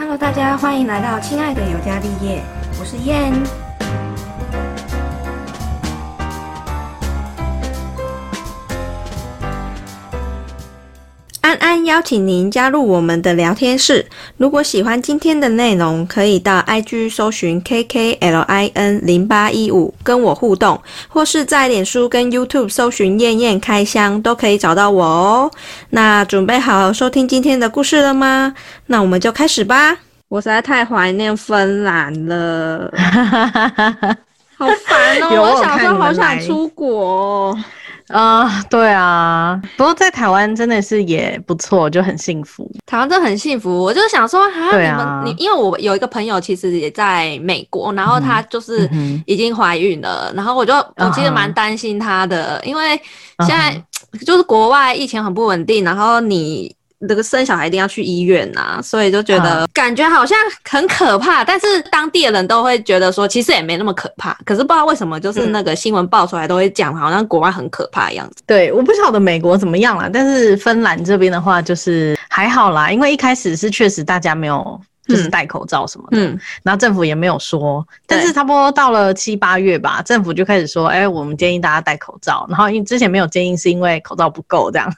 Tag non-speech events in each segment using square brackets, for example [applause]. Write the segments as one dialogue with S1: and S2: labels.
S1: Hello，大家欢迎来到亲爱的尤加利叶，我是燕。安安邀请您加入我们的聊天室。如果喜欢今天的内容，可以到 IG 搜寻 KKLIN 零八一五跟我互动，或是在脸书跟 YouTube 搜寻燕燕开箱，都可以找到我哦。那准备好收听今天的故事了吗？那我们就开始吧。我实在太怀念芬兰了，[laughs] 好烦哦！
S2: 有
S1: 我小时候好想出国。
S2: 啊、对啊，不过在台湾真的是也不错，就很幸福。
S1: 台湾真的很幸福，我就想说，哈，你
S2: 对啊
S1: 们你，因为我有一个朋友其实也在美国，然后她就是已经怀孕了，然后我就我其实蛮担心她的，因为现在
S2: 嗯
S1: 就是国外疫情很不稳定，然后你。这个生小孩一定要去医院呐、所以就觉得感觉好像很可怕，但是当地的人都会觉得说，其实也没那么可怕。可是不知道为什么，就是
S2: 嗯
S1: 那个新闻爆出来都会讲，好像国外很可怕的样子。
S2: 对，我不晓得美国怎么样啦，但是芬兰这边的话就是还好啦，因为一开始是确实大家没有就是
S1: 嗯
S2: 戴口罩什么的，
S1: 嗯，
S2: 然后政府也没有说，但是差不多到了七八月吧，政府就开始说，哎、我们建议大家戴口罩，然后因为之前没有建议是因为口罩不够这样。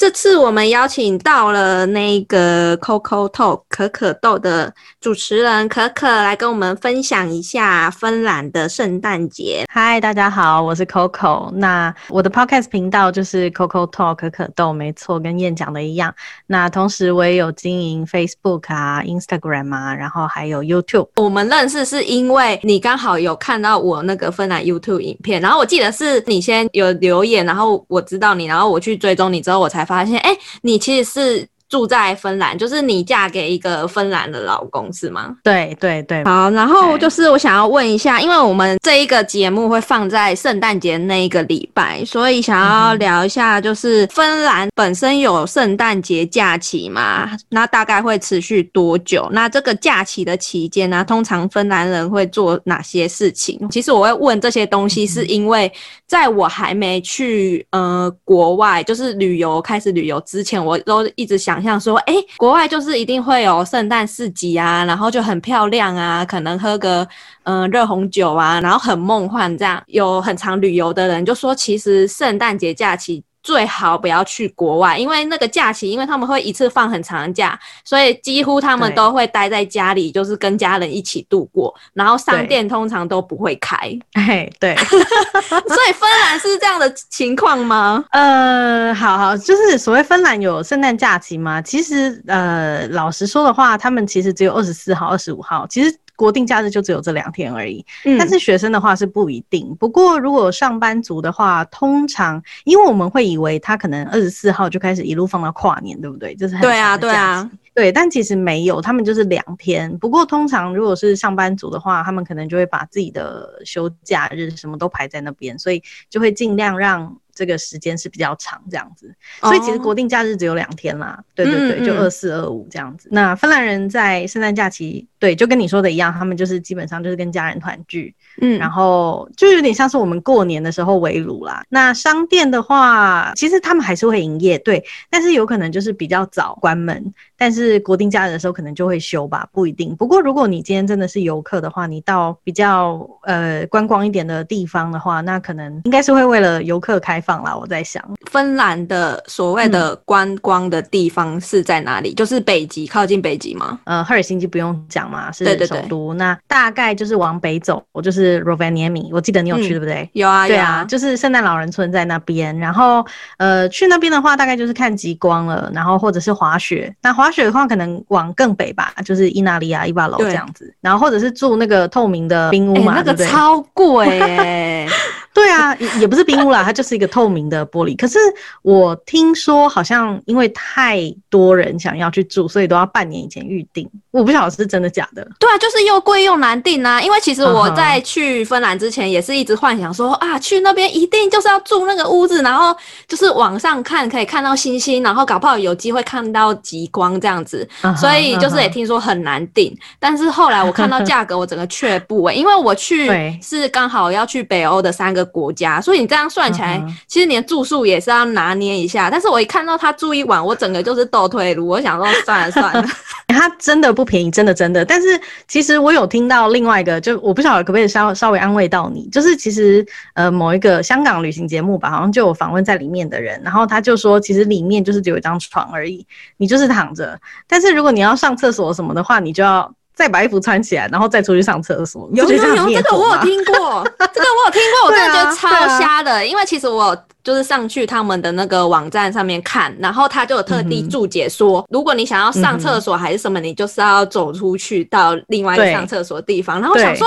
S1: 这次我们邀请到了那个 Coco Talk 可可豆的主持人可可来跟我们分享一下芬兰的圣诞节。
S2: 嗨，大家好，我是 Coco。那我的 Podcast 频道就是 Coco Talk 可可豆，没错，跟燕讲的一样。那同时我也有经营 Facebook 啊、Instagram 啊，然后还有 YouTube。
S1: 我们认识是因为你刚好有看到我那个芬兰 YouTube 影片，然后我记得是你先有留言，然后我知道你，然后我去追踪你之后，我才发现，哎，你其实是住在芬兰，就是你嫁给一个芬兰的老公是吗？
S2: 对对对，
S1: 好，然后就是我想要问一下，因为我们这一个节目会放在圣诞节那一个礼拜，所以想要聊一下，就是芬兰本身有圣诞节假期嘛？那大概会持续多久？那这个假期的期间呢、通常芬兰人会做哪些事情？其实我会问这些东西，是因为在我还没去呃国外，就是旅游开始旅游之前，我都一直想像说，哎、国外就是一定会有圣诞市集啊，然后就很漂亮啊，可能喝个嗯、热红酒啊，然后很梦幻这样。有很常旅游的人就说，其实圣诞节假期。最好不要去国外，因为那个假期，因为他们会一次放很长的假，所以几乎他们都会待在家里，就是跟家人一起度过。然后商店通常都不会开，
S2: 哎对，[laughs] [laughs]
S1: 所以芬兰是这样的情况吗？
S2: 呃，好好，就是所谓芬兰有圣诞假期吗？其实呃，老实说的话，他们其实只有二十四号、二十五号，其实国定假日就只有这两天而已。
S1: 嗯
S2: 但是学生的话是不一定。不过如果上班族的话，通常因为我们会以为他可能二十四号就开始一路放到跨年，对不对？就是很
S1: 对啊对啊。
S2: 对，但其实没有，他们就是两天。不过通常如果是上班族的话，他们可能就会把自己的休假日什么都排在那边，所以就会尽量让这个时间是比较长这样子。所以其实
S1: 哦
S2: 国定假日只有两天啦，对对对，就二四二五这样子。那芬兰人在圣诞假期，对，就跟你说的一样，他们就是基本上就是跟家人团聚，
S1: 嗯
S2: 然后就有点像是我们过年的时候围炉啦。那商店的话，其实他们还是会营业，对，但是有可能就是比较早关门，但是国定假日的时候可能就会休吧，不一定。不过如果你今天真的是游客的话，你到比较呃观光一点的地方的话，那可能应该是会为了游客开放啦。我在想，
S1: 芬兰的所谓的观光的地方是在哪里？就是北极，靠近北极吗？
S2: 呃，赫尔辛基不用讲嘛，是首都。那大概就是往北走，我就是 Rovaniemi，我记得你有去、
S1: 嗯
S2: 对不对？
S1: 有啊，有
S2: 对啊，就是圣诞老人村在那边，然后呃去那边的话，大概就是看极光了，然后或者是滑雪。那滑雪的话，可能往更北吧，就是伊纳利亚、伊巴楼这样子，然后或者是住那个透明的冰屋
S1: 哎、
S2: 嘛，
S1: 那个？超贵耶、[laughs]
S2: 对啊，也也不是冰屋啦，它就是一个透明的玻璃。可是我听说好像因为太多人想要去住，所以都要半年以前预定。我不晓得是真的假的。
S1: 对啊，就是又贵又难订啊。因为其实我在去芬兰之前也是一直幻想说啊，去那边一定就是要住那个屋子，然后就是往上看可以看到星星，然后搞不好有机会看到极光这样子。所以就是也听说很难订，但是后来我看到价格，我整个却步哎、因为我去 [laughs] 是刚好要去北欧的三个个国家，所以你这样算起来，其实连住宿也是要拿捏一下。但是我一看到他住一晚，我整个就是倒退路，我想说算了算了。[laughs]
S2: 他真的不便宜，真的真的。但是其实我有听到另外一个，就我不晓得可不可以稍稍微安慰到你，就是其实呃某一个香港旅行节目吧，好像就有访问在里面的人，然后他就说，其实里面就是只有一张床而已，你就是躺着。但是如果你要上厕所什么的话，你就要再把衣服穿起来，然后再出去上厕所。
S1: 有有有，[laughs] 这个我有听过，这个我有听过，我真的觉得超瞎的。因为其实我就是上去他们的那个网站上面看，然后他就有特地注解说，如果你想要上厕所还是什么，你就是要走出去到另外一个上厕所的地方。然后我想说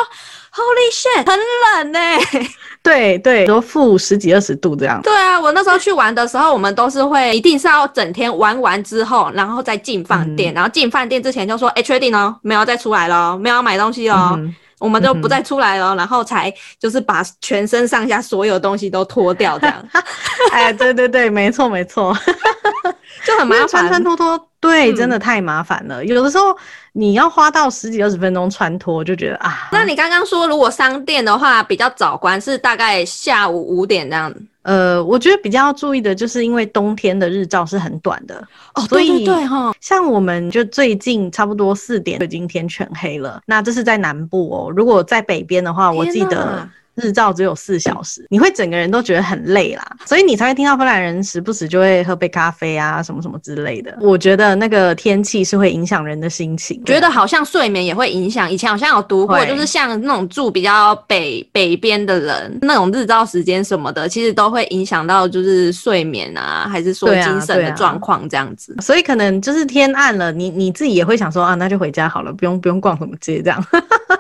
S1: ，Holy shit，很冷呢、[laughs]
S2: 对对，都负十几二十度这样。
S1: 对啊，我那时候去玩的时候，我们都是会一定是要整天玩完之后，然后再进饭
S2: 嗯
S1: 店，然后进饭店之前就说，哎、确定哦，没有再出来了，没有要买东西哦。
S2: 嗯
S1: 我们就不再出来了，然后才就是把全身上下所有东西都脱掉，这样 [laughs]
S2: 哎，对对对，没错没错。[laughs]
S1: 就很麻烦。
S2: 穿穿脱脱，对，
S1: 嗯
S2: 真的太麻烦了。有的时候你要花到十几二十分钟穿脱，就觉得啊，
S1: 那你刚刚说，如果商店的话比较早关，是大概下午五点这样。
S2: 呃，我觉得比较要注意的就是，因为冬天的日照是很短的，
S1: 哦，
S2: 所以
S1: 对对对哈，
S2: 像我们就最近差不多四点就已经天全黑了。那这是在南部哦，如果在北边的话，我记得日照只有四小时，你会整个人都觉得很累啦，所以你才会听到芬兰人时不时就会喝杯咖啡啊，什么什么之类的。我觉得那个天气是会影响人的心情，
S1: 觉得好像睡眠也会影响。以前好像有读过，就是像那种住比较北北边的人，那种日照时间什么的，其实都会影响到就是睡眠啊，还是说精神的状况这样子。
S2: 所以可能就是天暗了，你你自己也会想说啊，那就回家好了，不用不用逛什么街这样。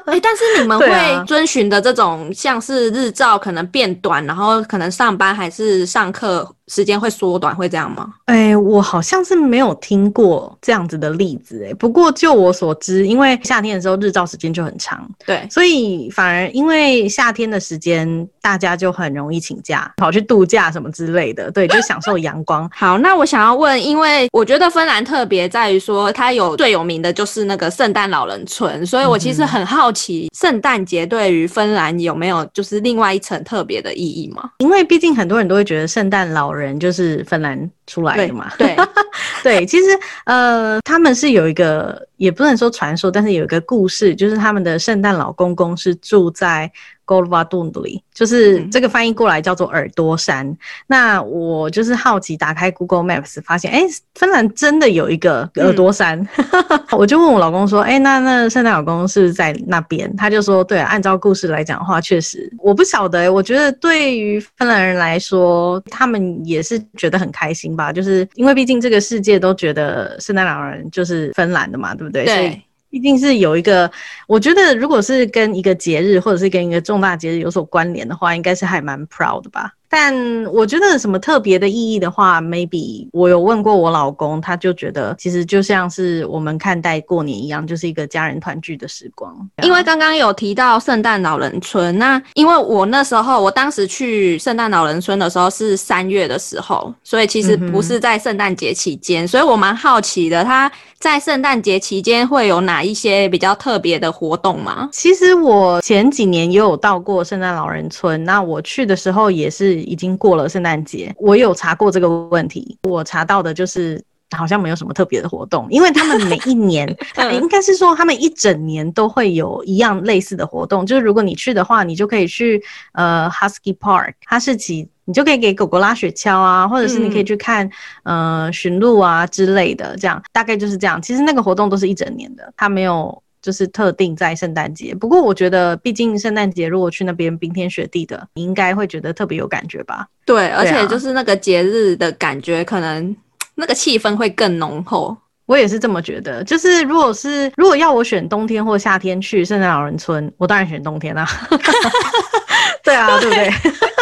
S1: 哎、但是你们 [laughs] 会遵循的这种像是日照可能变短，然后可能上班还是上课时间会缩短，会这样吗？
S2: 哎、我好像是没有听过这样子的例子哎、不过就我所知，因为夏天的时候日照时间就很长，
S1: 对，
S2: 所以反而因为夏天的时间，大家就很容易请假，[laughs] 跑去度假什么之类的，对，就享受阳光。[laughs]
S1: 好，那我想要问，因为我觉得芬兰特别在于说，它有最有名的就是那个圣诞老人村，所以我其实很好奇，圣诞节对于芬兰有没有就是另外一层特别的意义吗？
S2: 因为毕竟很多人都会觉得圣诞老人就是芬兰出来的嘛，
S1: 对，[laughs]
S2: 对，其实呃，他们是有一个，也不能说传说，但是有一个故事，就是他们的圣诞老公公是住在 g o l v a d u n d l i 就是
S1: 嗯
S2: 这个翻译过来叫做耳朵山。那我就是好奇，打开 Google Maps 发现，哎、芬兰真的有一个耳朵山，[laughs] 我就问我老公说，哎、那那圣诞老公是不是在那边？他就说，对啊，按照故事来讲的话，确实，我不晓得、欸，我觉得对于芬兰人来说，他们也是觉得很开心吧，就是因为毕竟这个世界都觉得圣诞老人就是芬兰的嘛，对不对？所以
S1: 对，
S2: 毕竟是有一个，我觉得如果是跟一个节日或者是跟一个重大节日有所关联的话，应该是还蛮 proud 的吧。但我觉得什么特别的意义的话，maybe 我有问过我老公，他就觉得其实就像是我们看待过年一样，就是一个家人团聚的时光。
S1: 因为刚刚有提到圣诞老人村，那因为我那时候我当时去圣诞老人村的时候是三月的时候，所以其实不是在圣诞节期间，所以我蛮好奇的，他在圣诞节期间会有哪一些比较特别的活动吗？
S2: 其实我前几年也有到过圣诞老人村，那我去的时候也是已经过了圣诞节，我有查过这个问题，我查到的就是。好像没有什么特别的活动，因为他们每一年，[laughs]
S1: 嗯
S2: 应该是说他们一整年都会有一样类似的活动。就是如果你去的话，你就可以去呃 Husky Park 哈士奇，你就可以给狗狗拉雪橇啊，或者是你可以去看、呃驯鹿啊之类的，这样大概就是这样。其实那个活动都是一整年的，它没有就是特定在圣诞节。不过我觉得，毕竟圣诞节如果去那边冰天雪地的，你应该会觉得特别有感觉吧？
S1: 对，而且就是那个节日的感觉，可能那个气氛会更浓厚。
S2: 我也是这么觉得。就是如果是如果要我选冬天或夏天去圣诞老人村，我当然选冬天啊。[laughs] [laughs] 对啊，对不对？[laughs]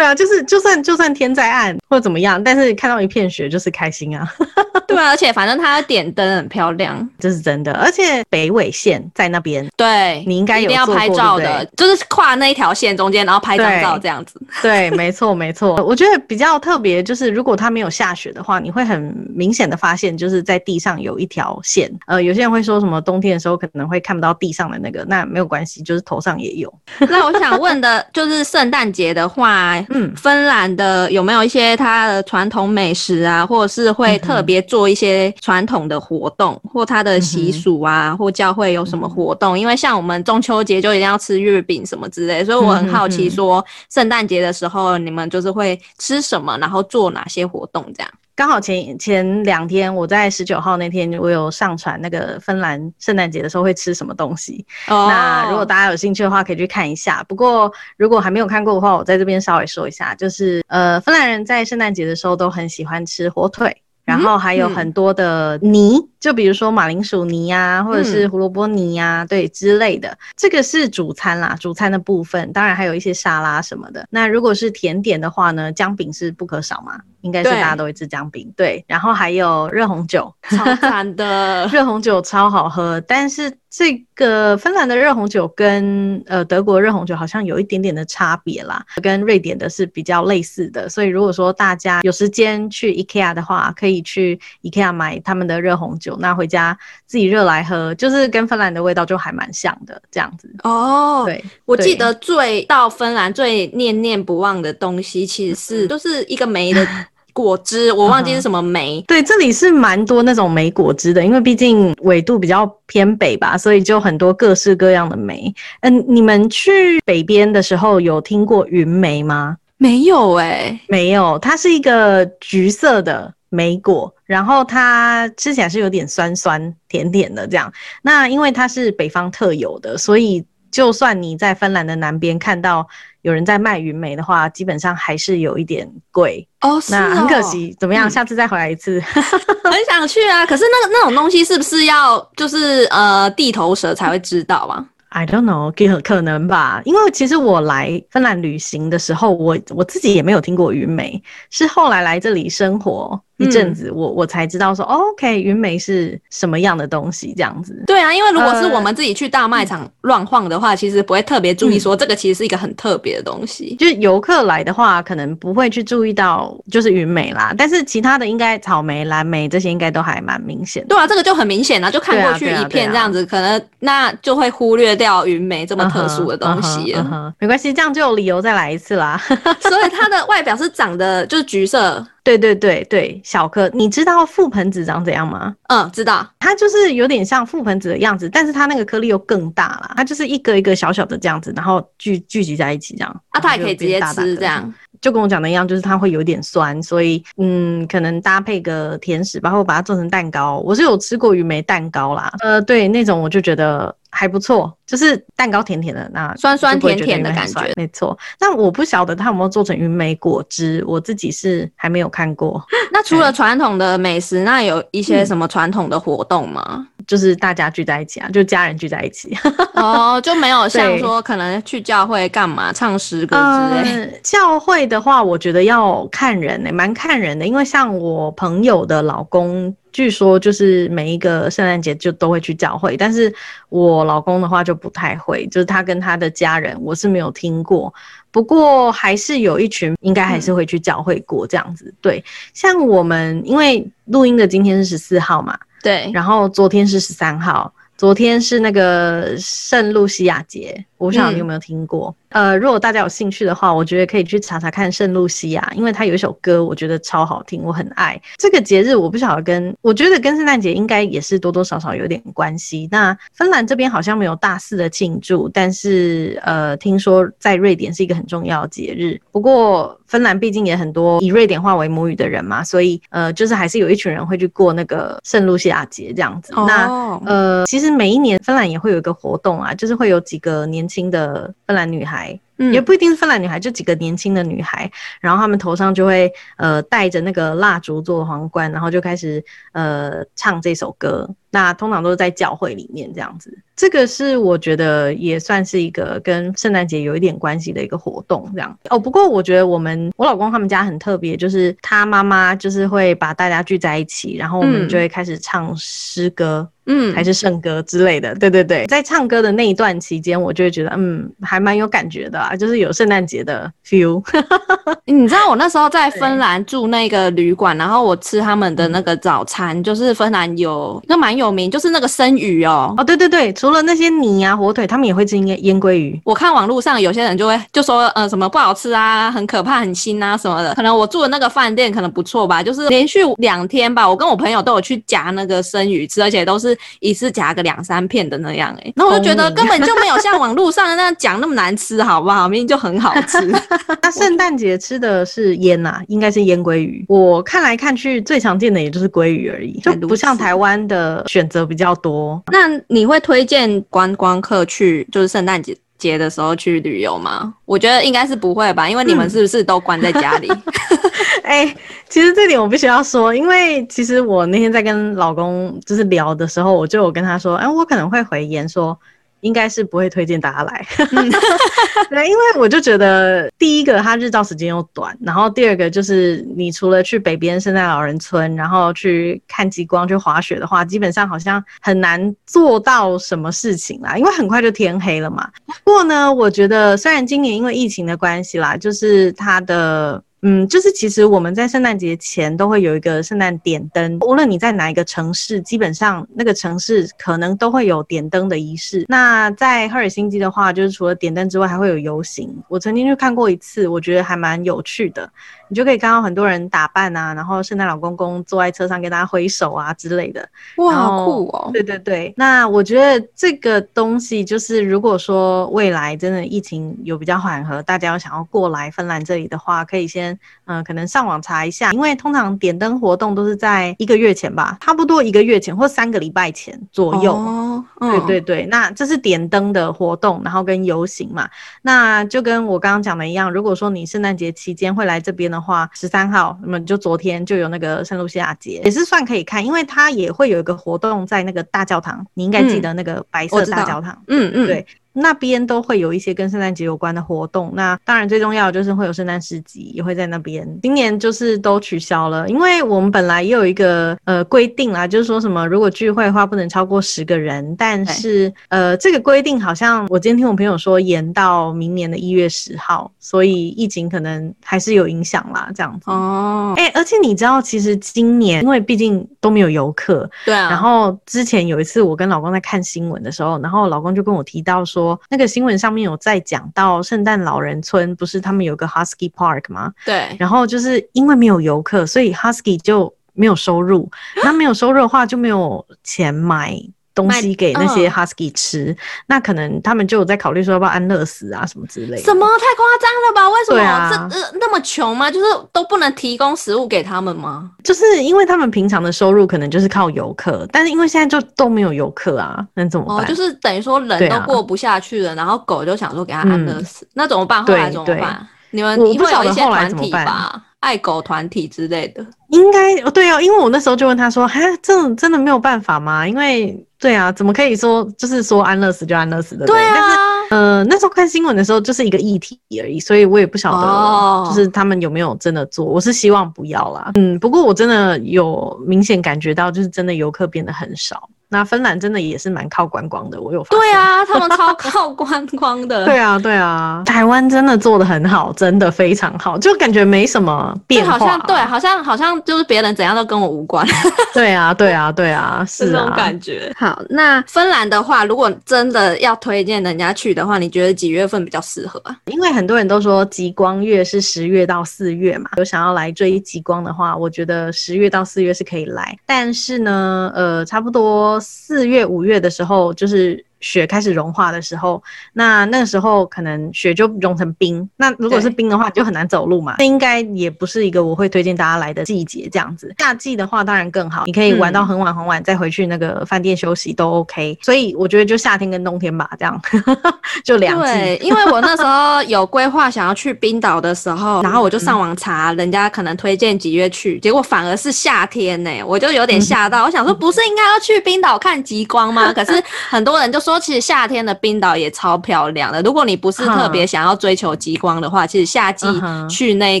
S2: 对啊，就是就算就算天再暗或者怎么样，但是看到一片雪就是开心啊。[laughs]
S1: 对啊，而且反正它的点灯很漂亮，
S2: 这是真的。而且北纬线在那边，
S1: 对
S2: 你应该有
S1: 一定要拍照的，就是跨那一条线中间，然后拍张照这样子。
S2: 对，[laughs] 没错没错。我觉得比较特别就是，如果它没有下雪的话，你会很明显的发现，就是在地上有一条线。呃，有些人会说什么冬天的时候可能会看不到地上的那个，那没有关系，就是头上也有。
S1: 那我想问的就是圣诞节的话，
S2: 嗯
S1: 芬兰的有没有一些它的传统美食啊，或者是会特别做一些传统的活动，或它的习俗啊，或教会有什么活动？因为像我们中秋节就一定要吃月饼什么之类，所以我很好奇说，圣诞节的时候你们就是会吃什么，然后做哪些活动这样？
S2: 刚好前前两天，我在十九号那天，我有上传那个芬兰圣诞节的时候会吃什么东西。
S1: 哦
S2: 那如果大家有兴趣的话，可以去看一下。不过如果还没有看过的话，我在这边稍微说一下，就是呃，芬兰人在圣诞节的时候都很喜欢吃火腿。然后还有很多的泥，就比如说马铃薯泥呀、或者是胡萝卜泥呀、对之类的。这个是主餐啦，主餐的部分，当然还有一些沙拉什么的。那如果是甜点的话呢，姜饼是不可少嘛，应该是大家都会吃姜饼。对，然后还有热红酒，
S1: 超赞的，[laughs]
S2: 热红酒超好喝，但是这个芬兰的热红酒跟呃德国热红酒好像有一点点的差别啦，跟瑞典的是比较类似的。所以如果说大家有时间去 IKEA 的话，可以去 IKEA 买他们的热红酒，那回家自己热来喝，就是跟芬兰的味道就还蛮像的这样子。
S1: 哦，
S2: 对，
S1: 我记得最到芬兰最念念不忘的东西，其实是就是一个梅的果汁，我忘记是什么梅。
S2: 对，这里是蛮多那种梅果汁的，因为毕竟纬度比较偏北吧，所以就很多各式各样的梅。嗯，你们去北边的时候有听过云梅吗？
S1: 没有哎、
S2: 没有，它是一个橘色的莓果，然后它吃起来是有点酸酸甜甜的这样。那因为它是北方特有的，所以就算你在芬兰的南边看到有人在卖云莓的话，基本上还是有一点贵。
S1: 哦，是
S2: 那很
S1: 哦
S2: 可惜，怎么样？
S1: 嗯
S2: 下次再回来一次。[laughs]
S1: 很想去啊。可是那个那种东西是不是要就是呃地头蛇才会知道啊
S2: ？I don't know，可可能吧，因为其实我来芬兰旅行的时候，我我自己也没有听过云梅，是后来来这里生活一阵子，我我才知道说、哦、，OK，云梅是什么样的东西这样子。
S1: 对啊，因为如果是
S2: 呃
S1: 我们自己去大卖场乱晃的话，其实不会特别注意说这个其实是一个很特别的东西。
S2: 就是游客来的话，可能不会去注意到就是云梅啦，但是其他的应该草莓、蓝莓这些应该都还蛮明显的。
S1: 对啊，这个就很明显啊，就看过去一片这样子，可能那就会忽略掉云梅这么特殊的东西
S2: 没关系，这样就有理由再来一次啦。[laughs]
S1: 所以它的外表是长得就是橘色，
S2: 对对对对，小颗，你知道覆盆子长怎样吗？
S1: 嗯，知道。
S2: 它就是有点像覆盆子的样子，但是它那个颗粒又更大了。它就是一个一个小小的这样子，然后聚聚集在一起这样。
S1: 啊，它也可以直接吃这样。
S2: 就跟我讲的一样，就是它会有点酸，所以嗯，可能搭配个甜食吧，或把它做成蛋糕。我是有吃过云莓蛋糕啦，呃，对，那种我就觉得还不错，就是蛋糕甜甜的，那
S1: 酸酸甜甜的感觉
S2: 没错。但我不晓得它有没有做成云莓果汁，我自己是还没有看过。
S1: 那除了传统的美食，那有一
S2: 嗯
S1: 些什么传统的活动吗？
S2: 就是大家聚在一起啊，就家人聚在一起。[laughs]
S1: 哦，就没有像说可能去教会干嘛唱诗歌之类。
S2: 呃，教会的话，我觉得要看人呢、蛮看人的。因为像我朋友的老公，据说就是每一个圣诞节就都会去教会，但是我老公的话就不太会，就是他跟他的家人，我是没有听过。不过还是有一群应该还是会去教会过这样子。对，像我们因为录音的今天是十四号嘛，
S1: 对，
S2: 然后昨天是十三号，昨天是那个圣露西亚节，我不晓得你有没有听过。呃，如果大家有兴趣的话，我觉得可以去查查看圣露西亚，因为它有一首歌，我觉得超好听，我很爱。这个节日我不晓得跟，我觉得跟圣诞节应该也是多多少少有点关系。那芬兰这边好像没有大肆的庆祝，但是呃，听说在瑞典是一个很重要的节日。不过芬兰毕竟也很多以瑞典话为母语的人嘛，所以呃，就是还是有一群人会去过那个圣露西亚节这样子。那
S1: 哦，
S2: 呃，其实每一年芬兰也会有一个活动啊，就是会有几个年轻的芬兰女孩，
S1: 嗯
S2: 也不一定是芬兰女孩，就几个年轻的女孩，然后她们头上就会呃戴着那个蜡烛做的皇冠，然后就开始呃唱这首歌。那通常都是在教会里面这样子。这个是我觉得也算是一个跟圣诞节有一点关系的一个活动，这样哦。不过我觉得我们我老公他们家很特别，就是他妈妈就是会把大家聚在一起，然后我们就会开始唱诗歌。嗯，还是圣歌之类的，对对对，在唱歌的那一段期间，我就会觉得，嗯，还蛮有感觉的啊，就是有圣诞节的 feel。[laughs]
S1: 你知道我那时候在芬兰住那个旅馆，然后我吃他们的那个早餐，就是芬兰有那蛮有名，就是那个生鱼哦。
S2: 哦，对对对，除了那些泥啊、火腿，他们也会吃腌腌鲑鱼。
S1: 我看网络上有些人就会就说，呃，什么不好吃啊，很可怕、很腥啊什么的。可能我住的那个饭店可能不错吧，就是连续两天吧，我跟我朋友都有去夹那个生鱼吃，而且都是。一次夹个两三片的那样哎，那我就觉得根本就没有像网络上那样讲那么难吃，好不好？明明就很好吃。[laughs]
S2: 那圣诞节吃的是腌呐，应该是腌鲑鱼。我看来看去最常见的也就是鲑鱼而已，就不像台湾的选择比较多。
S1: 那你会推荐观光客去就是圣诞节节的时候去旅游吗？我觉得应该是不会吧，因为你们是不是都关在家里？[laughs]
S2: 哎，其实这点我必须要说，因为其实我那天在跟老公就是聊的时候，我就有跟他说，哎，我可能会回言说。应该是不会推荐大家来，[laughs] 对，因为我就觉得第一个它日照时间又短，然后第二个就是你除了去北边圣诞老人村，然后去看极光、去滑雪的话，基本上好像很难做到什么事情啦，因为很快就天黑了嘛。不过呢，我觉得虽然今年因为疫情的关系啦，就是它的。嗯，就是其实我们在圣诞节前都会有一个圣诞点灯，无论你在哪一个城市，基本上那个城市可能都会有点灯的仪式。那在赫尔辛基的话，就是除了点灯之外，还会有游行。我曾经去看过一次，我觉得还蛮有趣的。你就可以看到很多人打扮啊，然后圣诞老公公坐在车上跟大家挥手啊之类的。
S1: 哇，好酷哦！
S2: 对对对，那我觉得这个东西就是，如果说未来真的疫情有比较缓和，大家要想要过来芬兰这里的话，可以先嗯，可能上网查一下，因为通常点灯活动都是在一个月前吧，差不多一个月前或三个礼拜前左右。哦，对对对，那这是点灯的活动，然后跟游行嘛，那就跟我刚刚讲的一样，如果说你圣诞节期间会来这边的。话十三号，那么就昨天就有那个圣露西亚节，也是算可以看，因为它也会有一个活动在那个大教堂，你应该记得那个白色大教堂，嗯嗯，对。那边都会有一些跟圣诞节有关的活动，那当然最重要的就是会有圣诞市集，也会在那边。今年就是都取消了，因为我们本来也有一个呃规定啦，就是说什么如果聚会的话不能超过十个人，但是呃这个规定好像我今天听我朋友说延到明年的一月十号，所以疫情可能还是有影响啦，这样子。哦，哎，而且你知道，其实今年因为毕竟都没有游客，
S1: 对啊。
S2: 然后之前有一次我跟老公在看新闻的时候，然后老公就跟我提到说。说那个新闻上面有在讲到圣诞老人村，不是他们有个 Husky Park 吗？
S1: 对。
S2: 然后就是因为没有游客，所以 Husky 就没有收入。那没有收入的话，就没有钱买。东西给那些 husky 吃，那可能他们就有在考虑说要不要安乐死啊什么之类的。
S1: 什么太夸张了吧？为什么这呃那么穷吗？就是都不能提供食物给他们吗？
S2: 就是因为他们平常的收入可能就是靠游客，但是因为现在就都没有游客啊，那怎么办？
S1: 就是等于说人都过不下去了，然后狗就想说给它安乐死，那怎么办？后来怎么办？你们你会有一些团体吧？爱狗团体之类的，
S2: 应该对啊，因为我那时候就问他说：“哈，这种真的没有办法吗？因为对啊，怎么可以说就是说安乐死就安乐死的？
S1: 对啊，但是
S2: 呃，那时候看新闻的时候就是一个议题而已，所以我也不晓得就是他们有没有真的做。我是希望不要啦，嗯，不过我真的有明显感觉到，就是真的游客变得很少。那芬兰真的也是蛮靠观光的，我有发现。
S1: 对啊，他们超靠观光的。[laughs]
S2: 对啊，对啊，台湾真的做的很好，真的非常好，就感觉没什么变化。
S1: 好像对，好像好像就是别人怎样都跟我无关。[laughs]
S2: 对啊，对啊，对啊，是
S1: 这种感觉。好，那芬兰的话，如果真的要推荐人家去的话，你觉得几月份比较适合啊？
S2: 因为很多人都说极光月是十月到四月嘛，有想要来追极光的话，我觉得十月到四月是可以来。但是呢，呃，差不多。四月、五月的时候，就是雪开始融化的时候，那那个时候可能雪就融成冰。那如果是冰的话，就很难走路嘛。那应该也不是一个我会推荐大家来的季节。这样子，夏季的话当然更好，你可以玩到很晚很晚再回去那个饭店休息都 OK。所以我觉得就夏天跟冬天吧，这样 [laughs] 就两季。
S1: 对，因为我那时候有规划想要去冰岛的时候，然后我就上网查人家可能推荐几月去，结果反而是夏天呢，我就有点吓到。我想说，不是应该要去冰岛看极光吗？可是很多人就说，其实夏天的冰岛也超漂亮的。如果你不是特别想要追求极光的话，其实夏季去那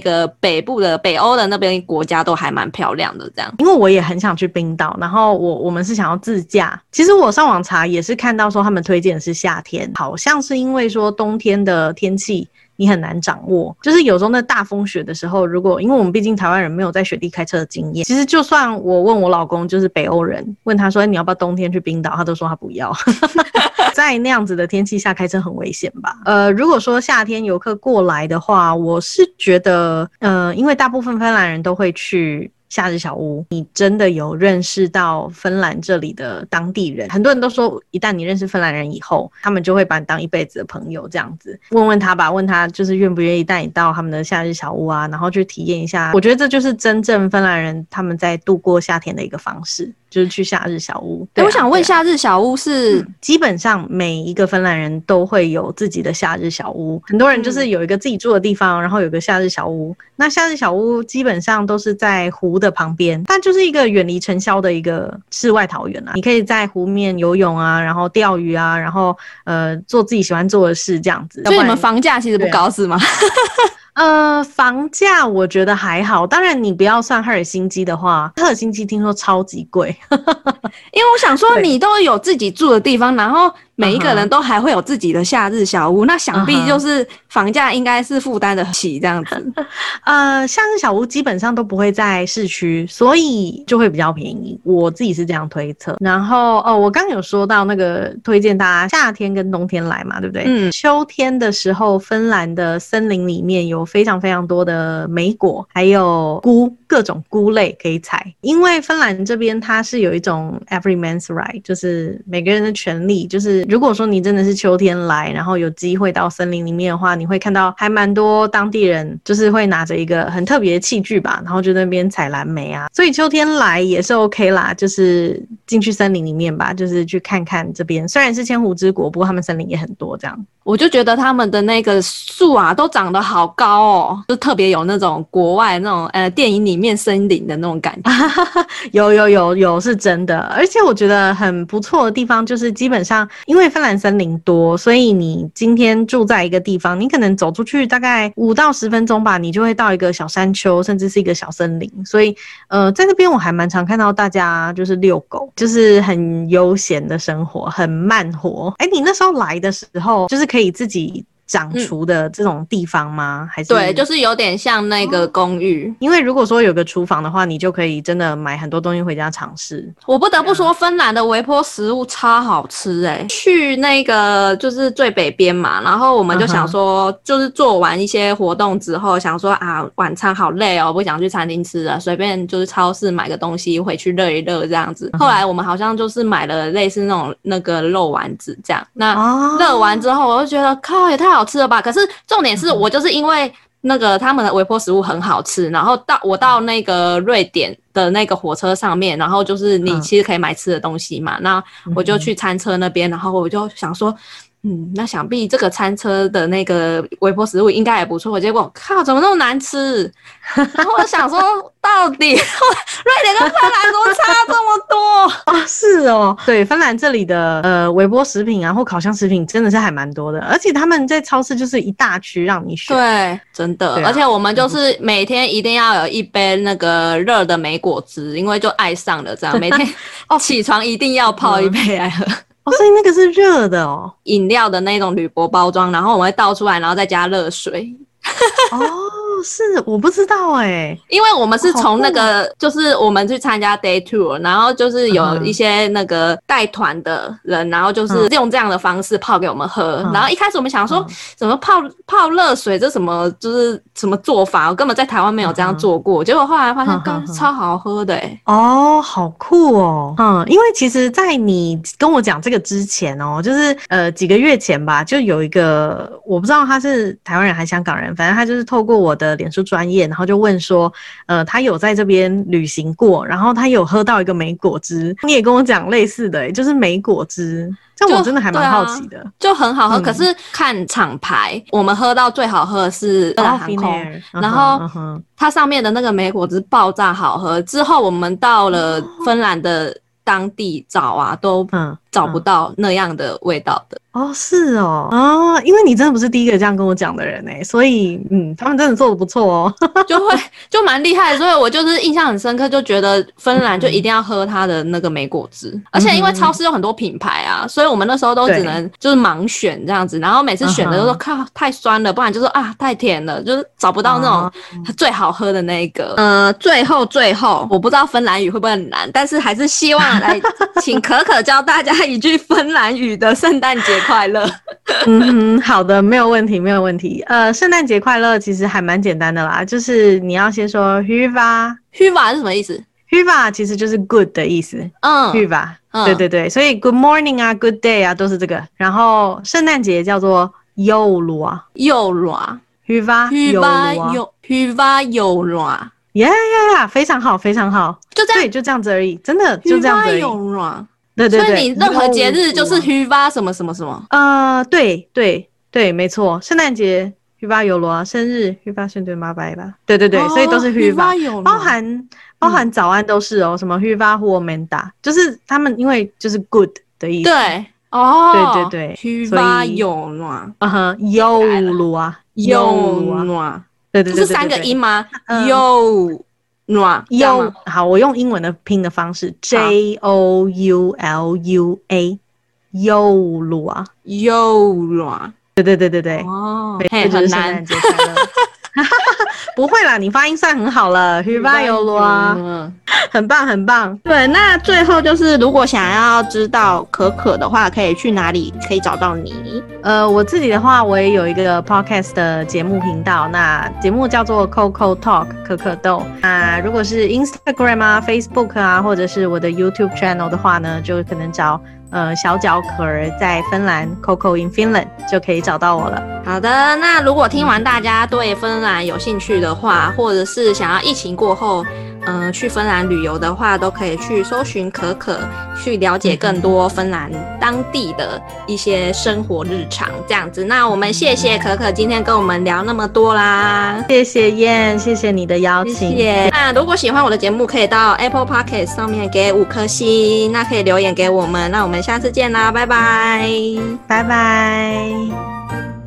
S1: 个北部的北欧的那边国家都还蛮漂亮的。这样，
S2: 因为我也很想去冰岛，然后我我们是想要自驾。其实我上网查也是看到说他们推荐的是夏天，好像是因为说冬天的天气。你很难掌握，就是有时候那大风雪的时候，如果因为我们毕竟台湾人没有在雪地开车的经验，其实就算我问我老公，就是北欧人，问他说你要不要冬天去冰岛，他都说他不要，[laughs] 在那样子的天气下开车很危险吧？呃，如果说夏天游客过来的话，我是觉得，呃，因为大部分芬兰人都会去。夏日小屋，你真的有认识到芬兰这里的当地人？很多人都说，一旦你认识芬兰人以后，他们就会把你当一辈子的朋友这样子。问问他吧，问他就是愿不愿意带你到他们的夏日小屋啊，然后去体验一下。我觉得这就是真正芬兰人他们在度过夏天的一个方式。就是去夏日小屋。
S1: 我想问，夏日小屋是
S2: 基本上每一个芬兰人都会有自己的夏日小屋。很多人就是有一个自己住的地方，然后有个夏日小屋。那夏日小屋基本上都是在湖的旁边，但就是一个远离尘嚣的一个世外桃源啊。你可以在湖面游泳啊，然后钓鱼啊，然后呃做自己喜欢做的事这样子。
S1: 所以你们房价其实不高是吗？[laughs]
S2: 呃，房价我觉得还好，当然你不要算赫尔辛基的话，赫尔辛基听说超级贵，[laughs]
S1: 因为我想说你都有自己住的地方，然后。每一个人都还会有自己的夏日小屋，那想必就是房价应该是负担得起这样子。[laughs]
S2: 呃，夏日小屋基本上都不会在市区，所以就会比较便宜。我自己是这样推测。然后哦，我刚有说到那个推荐大家夏天跟冬天来嘛，对不对？嗯。秋天的时候，芬兰的森林里面有有非常非常多的莓果，还有菇，各种菇类可以采。因为芬兰这边它是有一种 every man's right，就是每个人的权利，就是。如果说你真的是秋天来，然后有机会到森林里面的话，你会看到还蛮多当地人，就是会拿着一个很特别的器具吧，然后就那边采蓝莓啊。所以秋天来也是 OK 啦，就是进去森林里面吧，就是去看看这边。虽然是千湖之国，不过他们森林也很多这样。
S1: 我就觉得他们的那个树啊，都长得好高哦，就特别有那种国外那种呃电影里面森林的那种感觉。[laughs]
S2: 有有有有是真的，而且我觉得很不错的地方就是基本上因为芬兰森林多，所以你今天住在一个地方，你可能走出去大概五到十分钟吧，你就会到一个小山丘，甚至是一个小森林。所以呃，在那边我还蛮常看到大家就是遛狗，就是很悠闲的生活，很慢活。哎，你那时候来的时候就是。可以自己。长厨的这种地方吗？还是
S1: 对，就是有点像那个公寓。
S2: 因为如果说有个厨房的话，你就可以真的买很多东西回家尝试。
S1: 我不得不说，芬兰的微波食物超好吃哎！去那个就是最北边嘛，然后我们就想说，就是做完一些活动之后，想说啊，晚餐好累哦，不想去餐厅吃了，随便就是超市买个东西回去热一热这样子。后来我们好像就是买了类似那种那个肉丸子这样。那热完之后，我就觉得靠，也太好。好吃了吧？可是重点是我就是因为那个他们的微波食物很好吃，然后到我到那个瑞典的那个火车上面，然后就是你其实可以买吃的东西嘛，那我就去餐车那边，然后我就想说。嗯，那想必这个餐车的那个微波食物应该也不错。结果靠，怎么那么难吃？[laughs] 然后我想说，到底 [laughs] 瑞典跟芬兰怎么差这么多
S2: 啊？[laughs] 是哦，对，芬兰这里的呃微波食品啊或烤箱食品真的是还蛮多的，而且他们在超市就是一大区让你选。
S1: 对，真的。而且我们就是每天一定要有一杯那个热的莓果汁，因为就爱上了这样，每天哦起床一定要泡一杯来喝。
S2: 哦，所以那个是热的哦，
S1: 饮料的那种铝箔包装，然后我们会倒出来，然后再加热水。[laughs]
S2: 哦。是我不知道哎、
S1: 因为我们是从那
S2: 酷
S1: 个，就是我们去参加 day tour，然后就是有
S2: 嗯。
S1: 一些那个带团的人，然后就是用这样的方式泡给我们喝。
S2: 嗯。
S1: 然后一开始我们想说
S2: 嗯，
S1: 怎么泡泡热水，这什么就是什么做法，我根本在台湾没有这样做过。结果后来发现
S2: 刚，
S1: 超好喝的哎。
S2: 哦，好酷哦，嗯，因为其实，在你跟我讲这个之前哦，就是呃几个月前吧，就有一个我不知道他是台湾人还是香港人，反正他就是透过我的脸书专业，然后就问说，呃，他有在这边旅行过，然后他有喝到一个莓果汁，你也跟我讲类似的、欸，就是莓果汁，这我真的还蛮好奇的。
S1: 就很好喝，
S2: 嗯
S1: 可是看厂牌，我们喝到最好喝的是荷兰航空
S2: ，Finnair，嗯哼
S1: 然后它上面的那个莓果汁爆炸好喝。之后我们到了芬兰的当地找啊，都
S2: 嗯
S1: 找不到那样的味道的。
S2: 哦，是哦，啊，因为你真的不是第一个这样跟我讲的人哎，所以嗯，他们真的做的不错哦。[laughs]
S1: 就会就蛮厉害的，所以我就是印象很深刻，就觉得芬兰就一定要喝它的那个莓果汁，而且因为超市有很多品牌啊，所以我们那时候都只能就是盲选这样子，然后每次选的都说靠太酸了，不然就是啊太甜了，就是找不到那种最好喝的那一个。呃，最后最后，我不知道芬兰语会不会很难，但是还是希望来 [laughs] 请可可教大家一句芬兰语的圣诞节快乐。[laughs]
S2: 嗯哼，好的，没有问题，没有问题。呃，圣诞节快乐其实还蛮简单的啦，就是你要先说
S1: hyva 是什么意思
S2: ？？hyva 其实就是 good 的意思。
S1: 嗯
S2: Hyvä，、
S1: 嗯
S2: 对对对，所以 Good morning 啊，Good day 啊，都是这个。然后圣诞节叫做 Hyvä joulua。
S1: 有 Hyvä joulua，
S2: 耶呀呀，非常好，非常好。
S1: 就这样
S2: 对，就这样子而已，真的就这样子而已。对对对。
S1: 所以你任何节日就是
S2: hui
S1: va 什么什么什么？
S2: 啊对对对没错。圣诞节 hui va yolo 啊生日 hui va shin 对吗拜拜对对对所以都是 hui
S1: va
S2: 包含包含早安都是哦什么 hui va 或 Manda，就是他们因为就是 good 的意思。
S1: 对。哦
S2: 对对对。Hui
S1: va
S2: yolo
S1: 啊
S2: 哈 yolo 啊。yolo
S1: 啊
S2: 对对对
S1: 是三个音吗？
S2: 有。
S1: ？joulua，这样吗
S2: u 好，我用英文的拼的方式，J O U L U
S1: A，joulua，joulua。
S2: 对对对对对。
S1: 哦，
S2: 对，
S1: 嘿，很
S2: 这就是圣诞
S1: 难。
S2: 节快乐。[laughs] [laughs] 不会啦，你发音算很好了，Hyvä joulua，
S1: 嗯
S2: 很棒很棒。
S1: 对，那最后就是，如果想要知道可可的话，可以去哪里可以找到你？
S2: 呃，我自己的话，我也有一个 podcast 的节目频道，那节目叫做 Coco Talk 可可豆。那如果是 Instagram 啊、Facebook 啊，或者是我的 YouTube channel 的话呢，就可能找呃小脚可儿在芬兰 Coco in Finland 就可以找到我了。
S1: 好的，那如果听完大家对芬兰有兴趣的话，或者是想要疫情过后，嗯、去芬兰旅游的话，都可以去搜寻可可，去了解更多芬兰当地的一些生活日常这样子。那我们谢谢可可今天跟我们聊那么多啦。
S2: 谢谢燕，谢谢你的邀
S1: 谢
S2: 请。
S1: 谢。那如果喜欢我的节目，可以到 Apple Podcast 上面给五颗星，那可以留言给我们。那我们下次见啦，拜拜。
S2: 拜拜。